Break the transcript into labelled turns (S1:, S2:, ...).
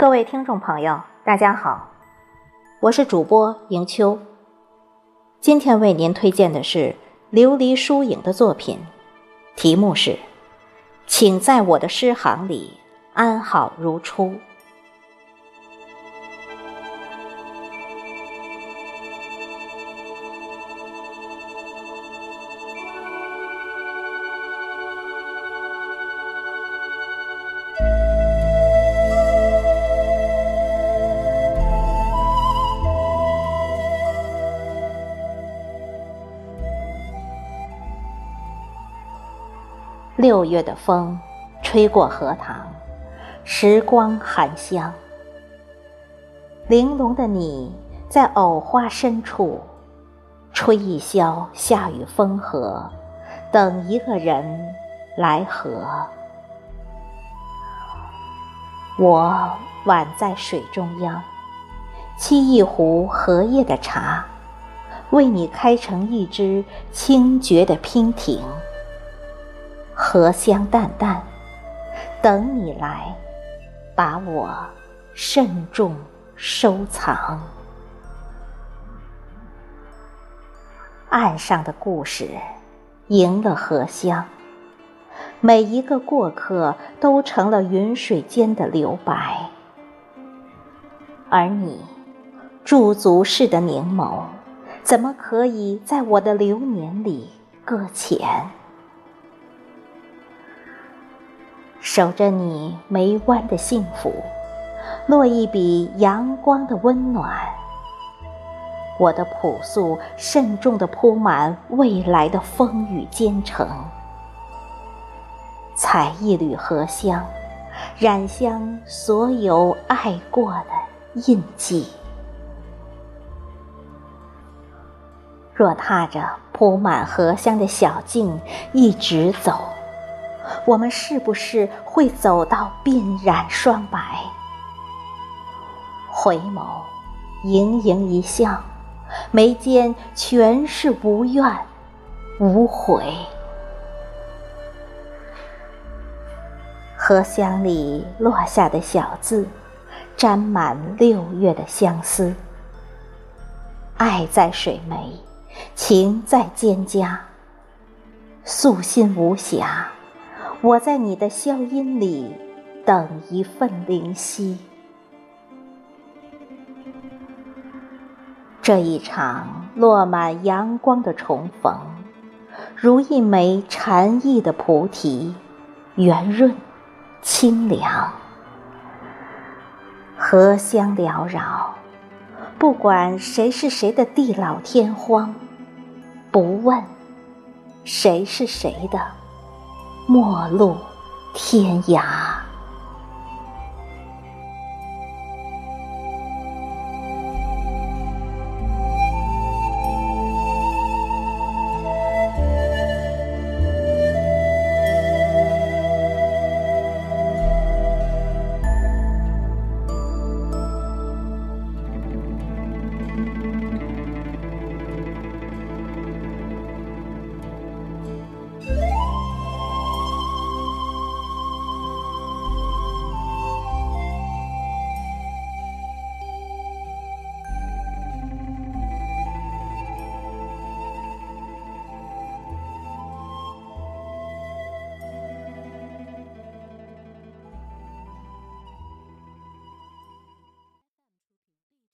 S1: 各位听众朋友，大家好，我是主播迎秋。今天为您推荐的是琉璃疏影的作品，题目是《请在我的诗行里安好如初》。六月的风，吹过荷塘，时光含香。玲珑的你，在藕花深处，吹一宵夏雨风和，等一个人来和。我宛在水中央，沏一壶荷叶的茶，为你开成一支清绝的娉婷。荷香淡淡，等你来，把我慎重收藏。岸上的故事，赢了荷香。每一个过客，都成了云水间的留白。而你，驻足式的凝眸，怎么可以在我的流年里搁浅？守着你眉弯的幸福，落一笔阳光的温暖。我的朴素慎重地铺满未来的风雨兼程，采一缕荷香，染香所有爱过的印记。若踏着铺满荷香的小径一直走。我们是不是会走到鬓染霜白？回眸，盈盈一笑，眉间全是无怨无悔。荷香里落下的小字，沾满六月的相思。爱在水眉，情在蒹葭，素心无暇。我在你的消音里等一份灵犀，这一场落满阳光的重逢，如一枚禅意的菩提，圆润清凉，荷香缭绕。不管谁是谁的地老天荒，不问谁是谁的。陌路天涯。